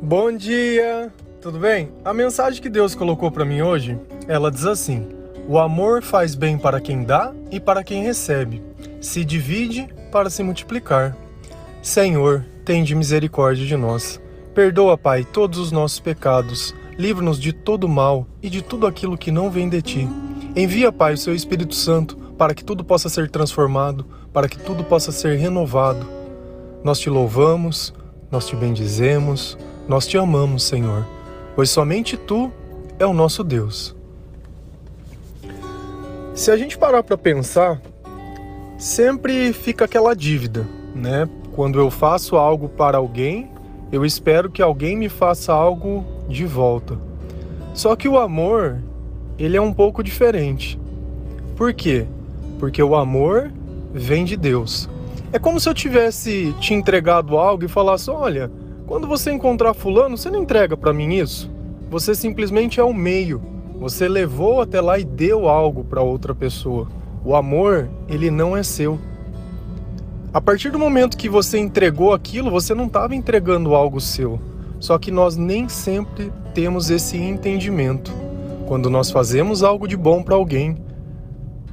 Bom dia, tudo bem? A mensagem que Deus colocou para mim hoje, ela diz assim: O amor faz bem para quem dá e para quem recebe. Se divide para se multiplicar. Senhor, tende misericórdia de nós. Perdoa, Pai, todos os nossos pecados. Livra-nos de todo mal e de tudo aquilo que não vem de ti. Envia, Pai, o seu Espírito Santo para que tudo possa ser transformado, para que tudo possa ser renovado. Nós te louvamos, nós te bendizemos, nós te amamos, Senhor, pois somente tu é o nosso Deus. Se a gente parar para pensar, sempre fica aquela dívida, né? Quando eu faço algo para alguém, eu espero que alguém me faça algo de volta. Só que o amor, ele é um pouco diferente. Por quê? Porque o amor vem de Deus. É como se eu tivesse te entregado algo e falasse: "Olha, quando você encontrar fulano, você não entrega para mim isso. Você simplesmente é o meio. Você levou até lá e deu algo para outra pessoa. O amor, ele não é seu. A partir do momento que você entregou aquilo, você não estava entregando algo seu. Só que nós nem sempre temos esse entendimento. Quando nós fazemos algo de bom para alguém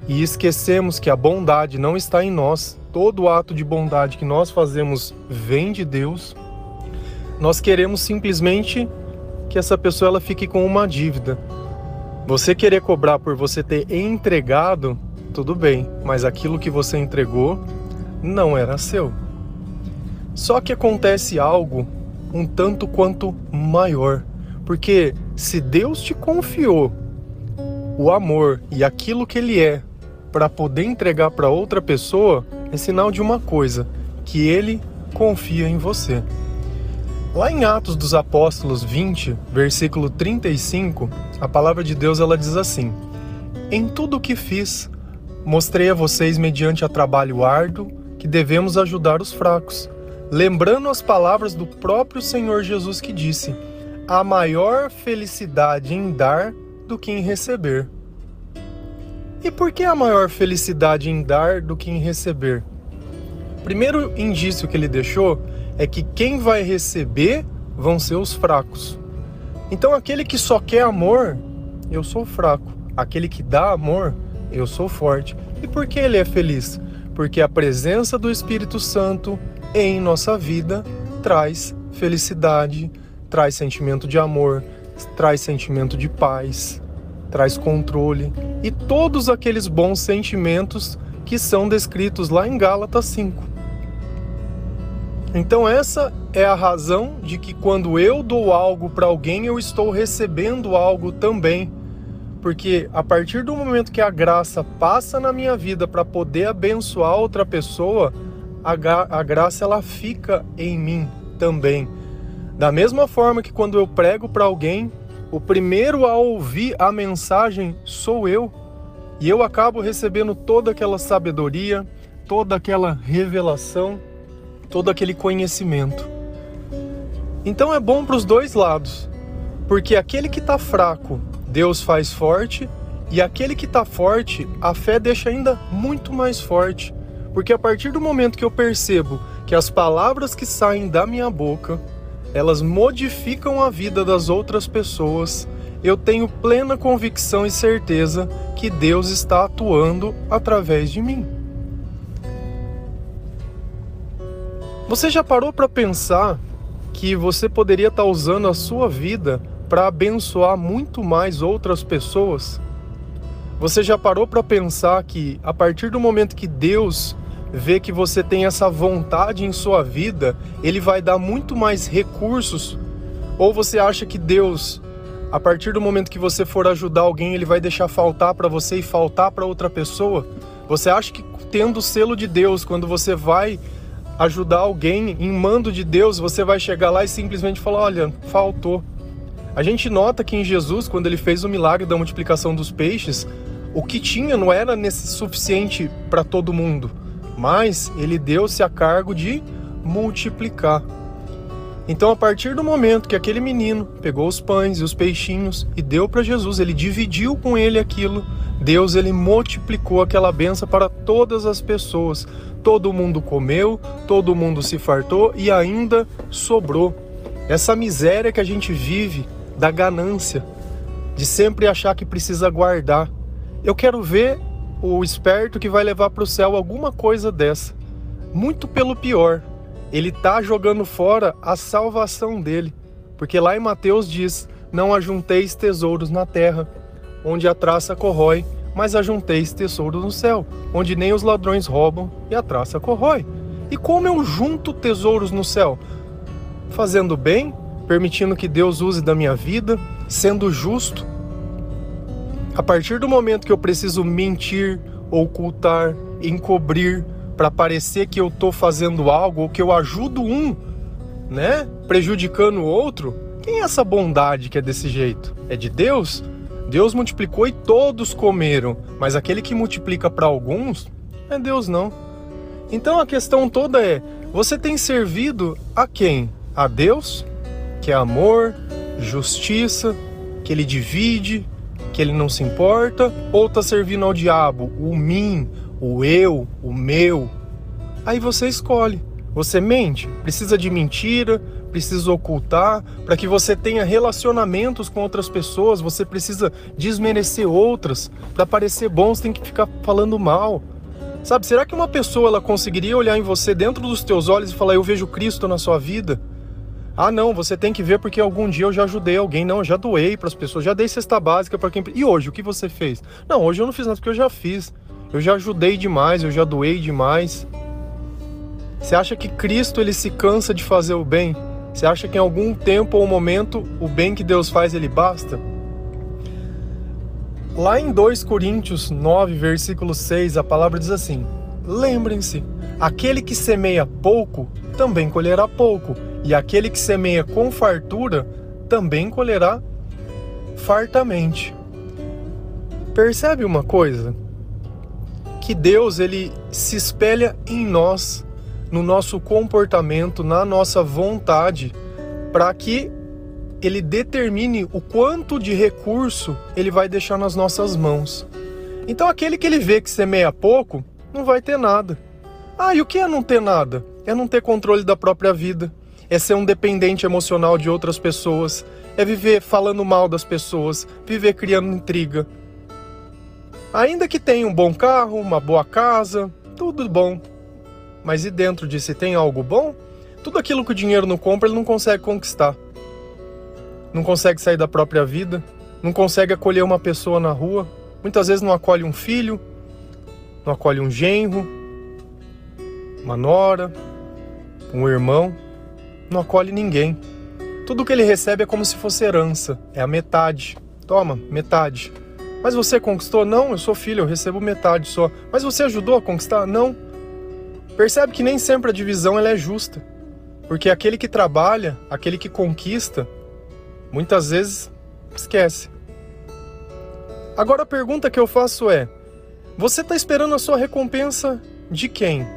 e esquecemos que a bondade não está em nós, todo ato de bondade que nós fazemos vem de Deus, nós queremos simplesmente que essa pessoa ela fique com uma dívida. Você querer cobrar por você ter entregado, tudo bem, mas aquilo que você entregou não era seu. Só que acontece algo um tanto quanto maior, porque se Deus te confiou o amor e aquilo que ele é para poder entregar para outra pessoa, é sinal de uma coisa, que ele confia em você. Lá em Atos dos Apóstolos 20, versículo 35, a palavra de Deus ela diz assim: Em tudo o que fiz, mostrei a vocês mediante a trabalho árduo que devemos ajudar os fracos, lembrando as palavras do próprio Senhor Jesus que disse: Há maior felicidade em dar do que em receber. E por que a maior felicidade em dar do que em receber? Primeiro indício que ele deixou é que quem vai receber vão ser os fracos. Então, aquele que só quer amor, eu sou fraco. Aquele que dá amor, eu sou forte. E por que ele é feliz? Porque a presença do Espírito Santo em nossa vida traz felicidade, traz sentimento de amor, traz sentimento de paz, traz controle e todos aqueles bons sentimentos que são descritos lá em Gálatas 5. Então, essa é a razão de que quando eu dou algo para alguém, eu estou recebendo algo também. Porque a partir do momento que a graça passa na minha vida para poder abençoar outra pessoa, a, gra a graça ela fica em mim também. Da mesma forma que quando eu prego para alguém, o primeiro a ouvir a mensagem sou eu. E eu acabo recebendo toda aquela sabedoria, toda aquela revelação todo aquele conhecimento. Então é bom para os dois lados, porque aquele que está fraco, Deus faz forte, e aquele que está forte, a fé deixa ainda muito mais forte, porque a partir do momento que eu percebo que as palavras que saem da minha boca, elas modificam a vida das outras pessoas, eu tenho plena convicção e certeza que Deus está atuando através de mim. Você já parou para pensar que você poderia estar tá usando a sua vida para abençoar muito mais outras pessoas? Você já parou para pensar que a partir do momento que Deus vê que você tem essa vontade em sua vida, ele vai dar muito mais recursos? Ou você acha que Deus, a partir do momento que você for ajudar alguém, ele vai deixar faltar para você e faltar para outra pessoa? Você acha que tendo o selo de Deus, quando você vai ajudar alguém em mando de Deus, você vai chegar lá e simplesmente falar: olha, faltou. A gente nota que em Jesus, quando ele fez o milagre da multiplicação dos peixes, o que tinha não era suficiente para todo mundo, mas ele deu-se a cargo de multiplicar. Então, a partir do momento que aquele menino pegou os pães e os peixinhos e deu para Jesus, ele dividiu com ele aquilo, Deus ele multiplicou aquela benção para todas as pessoas. Todo mundo comeu, todo mundo se fartou e ainda sobrou. essa miséria que a gente vive da ganância, de sempre achar que precisa guardar. Eu quero ver o esperto que vai levar para o céu alguma coisa dessa. Muito pelo pior, ele tá jogando fora a salvação dele, porque lá em Mateus diz: Não ajunteis tesouros na terra, onde a traça corrói, mas ajunteis tesouros no céu, onde nem os ladrões roubam e a traça corrói. E como eu junto tesouros no céu? Fazendo bem, permitindo que Deus use da minha vida, sendo justo. A partir do momento que eu preciso mentir, ocultar, encobrir para parecer que eu estou fazendo algo ou que eu ajudo um, né, prejudicando o outro, quem é essa bondade que é desse jeito? É de Deus? Deus multiplicou e todos comeram, mas aquele que multiplica para alguns é Deus não. Então a questão toda é: você tem servido a quem? A Deus, que é amor, justiça, que ele divide, que ele não se importa, ou está servindo ao diabo, o mim, o eu, o meu? Aí você escolhe. Você mente, precisa de mentira, precisa ocultar, para que você tenha relacionamentos com outras pessoas, você precisa desmerecer outras, para parecer bom, você tem que ficar falando mal. Sabe, será que uma pessoa ela conseguiria olhar em você dentro dos teus olhos e falar: "Eu vejo Cristo na sua vida"? Ah, não, você tem que ver porque algum dia eu já ajudei alguém. Não, eu já doei para as pessoas, já dei cesta básica para quem. E hoje, o que você fez? Não, hoje eu não fiz nada porque eu já fiz. Eu já ajudei demais, eu já doei demais. Você acha que Cristo ele se cansa de fazer o bem? Você acha que em algum tempo ou momento o bem que Deus faz ele basta? Lá em 2 Coríntios 9, versículo 6, a palavra diz assim: Lembrem-se, aquele que semeia pouco também colherá pouco, e aquele que semeia com fartura também colherá fartamente. Percebe uma coisa? Que Deus ele se espelha em nós no nosso comportamento, na nossa vontade, para que ele determine o quanto de recurso ele vai deixar nas nossas mãos. Então, aquele que ele vê que semeia pouco, não vai ter nada. Ah, e o que é não ter nada? É não ter controle da própria vida, é ser um dependente emocional de outras pessoas, é viver falando mal das pessoas, viver criando intriga. Ainda que tenha um bom carro, uma boa casa, tudo bom, mas e dentro de si tem algo bom? Tudo aquilo que o dinheiro não compra, ele não consegue conquistar. Não consegue sair da própria vida, não consegue acolher uma pessoa na rua, muitas vezes não acolhe um filho, não acolhe um genro, uma nora, um irmão, não acolhe ninguém. Tudo que ele recebe é como se fosse herança, é a metade. Toma, metade. Mas você conquistou? Não, eu sou filho, eu recebo metade só. Mas você ajudou a conquistar? Não. Percebe que nem sempre a divisão ela é justa, porque aquele que trabalha, aquele que conquista, muitas vezes esquece. Agora a pergunta que eu faço é: você está esperando a sua recompensa de quem?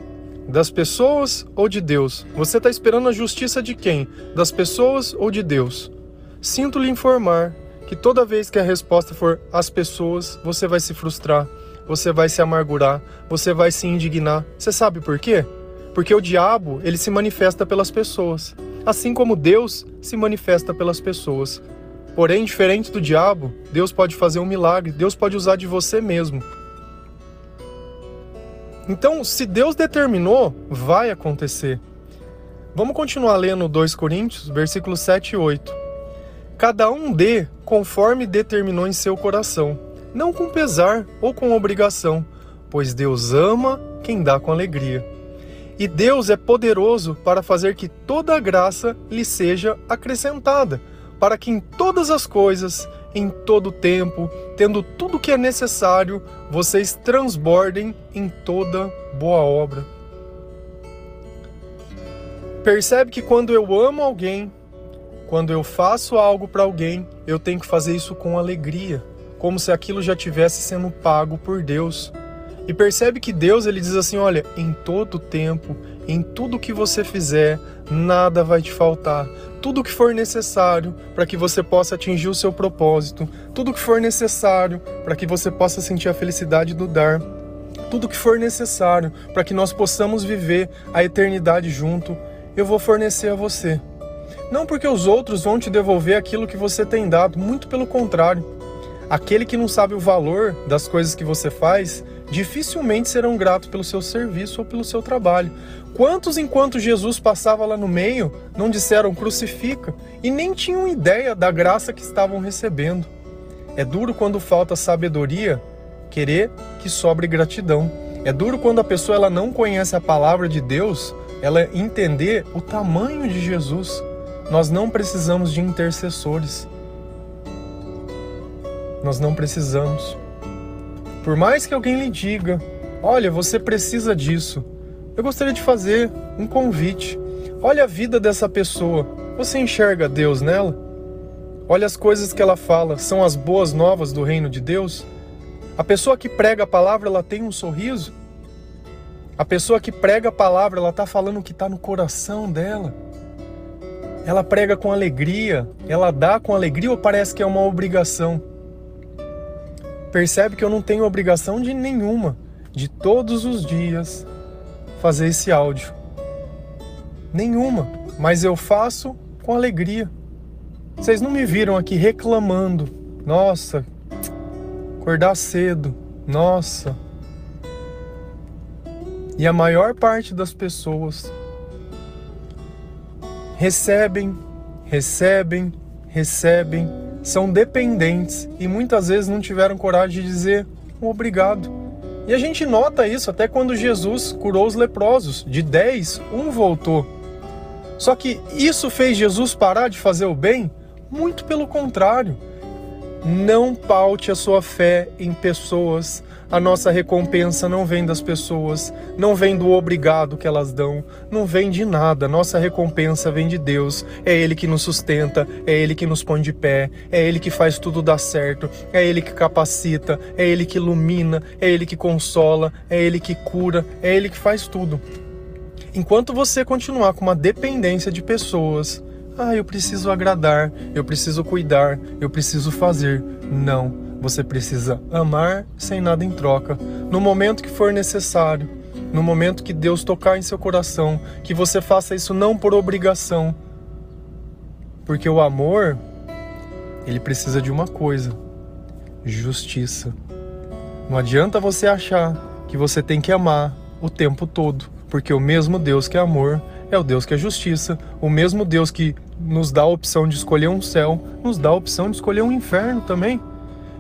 Das pessoas ou de Deus? Você está esperando a justiça de quem? Das pessoas ou de Deus? Sinto lhe informar que toda vez que a resposta for as pessoas, você vai se frustrar, você vai se amargurar, você vai se indignar. Você sabe por quê? Porque o diabo, ele se manifesta pelas pessoas, assim como Deus se manifesta pelas pessoas. Porém, diferente do diabo, Deus pode fazer um milagre, Deus pode usar de você mesmo. Então, se Deus determinou, vai acontecer. Vamos continuar lendo 2 Coríntios, versículos 7 e 8. Cada um dê conforme determinou em seu coração não com pesar ou com obrigação, pois Deus ama quem dá com alegria. E Deus é poderoso para fazer que toda a graça lhe seja acrescentada, para que em todas as coisas, em todo tempo, tendo tudo o que é necessário, vocês transbordem em toda boa obra. Percebe que quando eu amo alguém, quando eu faço algo para alguém, eu tenho que fazer isso com alegria como se aquilo já tivesse sendo pago por Deus. E percebe que Deus ele diz assim: olha, em todo tempo, em tudo que você fizer, nada vai te faltar. Tudo que for necessário para que você possa atingir o seu propósito, tudo que for necessário para que você possa sentir a felicidade do dar, tudo que for necessário para que nós possamos viver a eternidade junto, eu vou fornecer a você. Não porque os outros vão te devolver aquilo que você tem dado, muito pelo contrário. Aquele que não sabe o valor das coisas que você faz, dificilmente serão gratos pelo seu serviço ou pelo seu trabalho. Quantos, enquanto Jesus passava lá no meio, não disseram crucifica e nem tinham ideia da graça que estavam recebendo? É duro quando falta sabedoria querer que sobre gratidão. É duro quando a pessoa ela não conhece a palavra de Deus, ela entender o tamanho de Jesus. Nós não precisamos de intercessores. Nós não precisamos. Por mais que alguém lhe diga, olha, você precisa disso, eu gostaria de fazer um convite. Olha a vida dessa pessoa. Você enxerga Deus nela? Olha as coisas que ela fala, são as boas novas do reino de Deus? A pessoa que prega a palavra, ela tem um sorriso? A pessoa que prega a palavra, ela está falando o que está no coração dela? Ela prega com alegria? Ela dá com alegria ou parece que é uma obrigação? Percebe que eu não tenho obrigação de nenhuma, de todos os dias, fazer esse áudio. Nenhuma, mas eu faço com alegria. Vocês não me viram aqui reclamando. Nossa, acordar cedo. Nossa. E a maior parte das pessoas recebem, recebem, recebem são dependentes e muitas vezes não tiveram coragem de dizer obrigado. E a gente nota isso até quando Jesus curou os leprosos. De 10, um voltou. Só que isso fez Jesus parar de fazer o bem? Muito pelo contrário. Não paute a sua fé em pessoas. A nossa recompensa não vem das pessoas, não vem do obrigado que elas dão, não vem de nada. Nossa recompensa vem de Deus. É Ele que nos sustenta, é Ele que nos põe de pé, é Ele que faz tudo dar certo, é Ele que capacita, é Ele que ilumina, é Ele que consola, é Ele que cura, é Ele que faz tudo. Enquanto você continuar com uma dependência de pessoas, ah, eu preciso agradar, eu preciso cuidar, eu preciso fazer. Não, você precisa amar sem nada em troca, no momento que for necessário, no momento que Deus tocar em seu coração, que você faça isso não por obrigação. Porque o amor, ele precisa de uma coisa: justiça. Não adianta você achar que você tem que amar o tempo todo, porque o mesmo Deus que é amor é o Deus que é justiça, o mesmo Deus que nos dá a opção de escolher um céu, nos dá a opção de escolher um inferno também.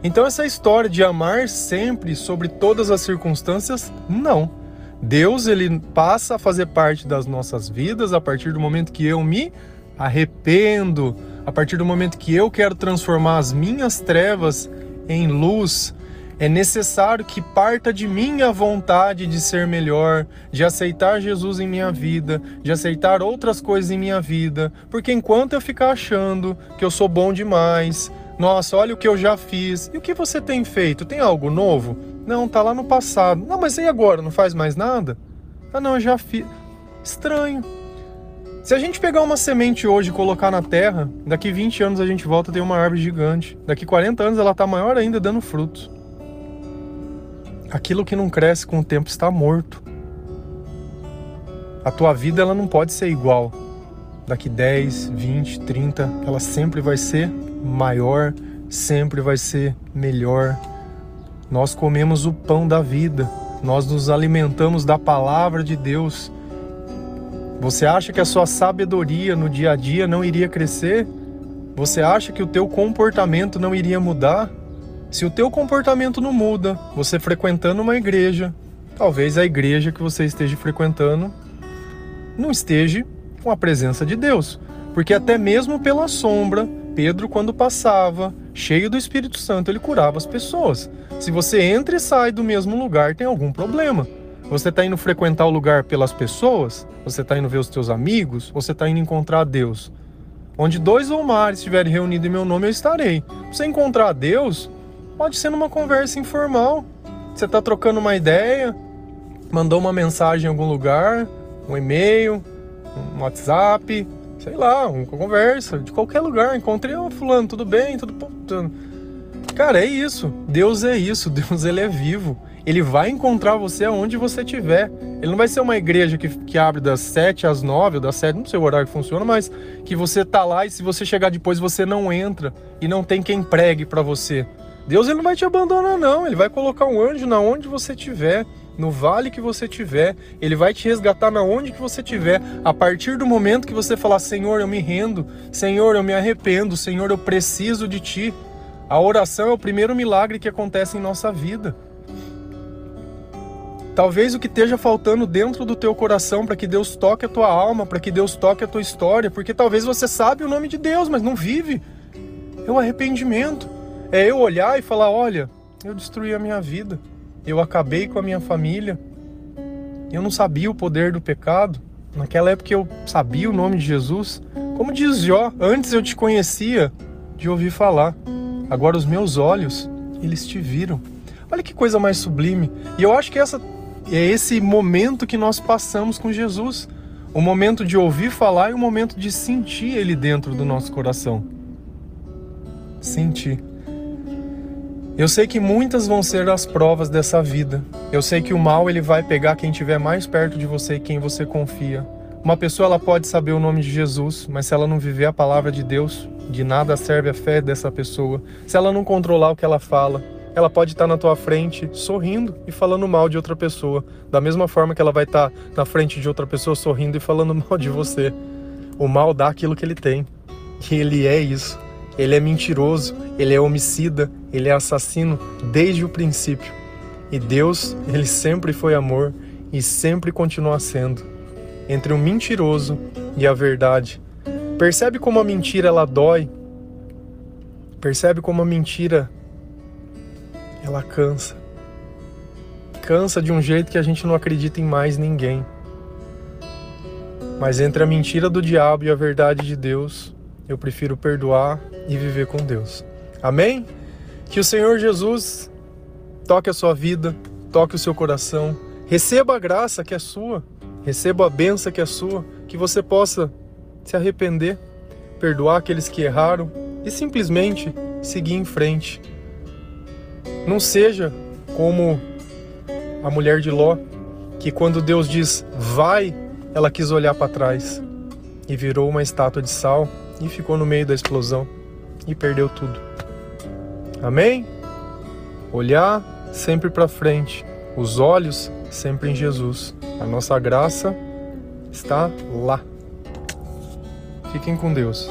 Então essa história de amar sempre sobre todas as circunstâncias, não. Deus ele passa a fazer parte das nossas vidas a partir do momento que eu me arrependo, a partir do momento que eu quero transformar as minhas trevas em luz, é necessário que parta de minha vontade de ser melhor, de aceitar Jesus em minha vida, de aceitar outras coisas em minha vida, porque enquanto eu ficar achando que eu sou bom demais, nossa, olha o que eu já fiz. E o que você tem feito? Tem algo novo? Não, tá lá no passado. Não, mas e agora? Não faz mais nada? Ah, não, eu já fiz. Estranho. Se a gente pegar uma semente hoje e colocar na terra, daqui 20 anos a gente volta a ter uma árvore gigante. Daqui 40 anos ela tá maior ainda dando frutos. Aquilo que não cresce com o tempo está morto. A tua vida ela não pode ser igual. Daqui 10, 20, 30, ela sempre vai ser maior, sempre vai ser melhor. Nós comemos o pão da vida, nós nos alimentamos da palavra de Deus. Você acha que a sua sabedoria no dia a dia não iria crescer? Você acha que o teu comportamento não iria mudar? Se o teu comportamento não muda, você frequentando uma igreja, talvez a igreja que você esteja frequentando não esteja com a presença de Deus. Porque até mesmo pela sombra, Pedro, quando passava, cheio do Espírito Santo, ele curava as pessoas. Se você entra e sai do mesmo lugar, tem algum problema. Você está indo frequentar o lugar pelas pessoas? Você está indo ver os teus amigos? Você está indo encontrar Deus? Onde dois ou mais estiverem reunidos em meu nome, eu estarei. Você encontrar Deus, Pode ser numa conversa informal. Você está trocando uma ideia, mandou uma mensagem em algum lugar, um e-mail, um WhatsApp, sei lá, uma conversa, de qualquer lugar. Encontrei o fulano, tudo bem, tudo. Cara, é isso. Deus é isso. Deus ele é vivo. Ele vai encontrar você aonde você estiver. Ele não vai ser uma igreja que, que abre das 7 às 9, ou das 7, não sei o horário que funciona, mas que você tá lá e se você chegar depois você não entra e não tem quem pregue para você. Deus ele não vai te abandonar não, ele vai colocar um anjo na onde você estiver, no vale que você estiver, ele vai te resgatar na onde que você estiver, a partir do momento que você falar: "Senhor, eu me rendo, Senhor, eu me arrependo, Senhor, eu preciso de ti". A oração é o primeiro milagre que acontece em nossa vida. Talvez o que esteja faltando dentro do teu coração para que Deus toque a tua alma, para que Deus toque a tua história, porque talvez você sabe o nome de Deus, mas não vive. É o arrependimento. É eu olhar e falar: olha, eu destruí a minha vida, eu acabei com a minha família, eu não sabia o poder do pecado. Naquela época eu sabia o nome de Jesus. Como diz Jó, antes eu te conhecia de ouvir falar. Agora os meus olhos, eles te viram. Olha que coisa mais sublime. E eu acho que essa é esse momento que nós passamos com Jesus. O momento de ouvir falar e o momento de sentir ele dentro do nosso coração. Sentir. Eu sei que muitas vão ser as provas dessa vida. Eu sei que o mal ele vai pegar quem estiver mais perto de você e quem você confia. Uma pessoa ela pode saber o nome de Jesus, mas se ela não viver a palavra de Deus, de nada serve a fé dessa pessoa. Se ela não controlar o que ela fala, ela pode estar na tua frente sorrindo e falando mal de outra pessoa, da mesma forma que ela vai estar na frente de outra pessoa sorrindo e falando mal de você. O mal dá aquilo que ele tem. E ele é isso. Ele é mentiroso, ele é homicida, ele é assassino desde o princípio. E Deus, ele sempre foi amor e sempre continua sendo. Entre o mentiroso e a verdade, Percebe como a mentira ela dói? Percebe como a mentira ela cansa. Cansa de um jeito que a gente não acredita em mais ninguém. Mas entre a mentira do diabo e a verdade de Deus, eu prefiro perdoar e viver com Deus. Amém? Que o Senhor Jesus toque a sua vida, toque o seu coração, receba a graça que é sua, receba a benção que é sua, que você possa se arrepender, perdoar aqueles que erraram e simplesmente seguir em frente. Não seja como a mulher de Ló, que quando Deus diz vai, ela quis olhar para trás e virou uma estátua de sal e ficou no meio da explosão e perdeu tudo. Amém? Olhar sempre para frente, os olhos sempre em Jesus. A nossa graça está lá. Fiquem com Deus.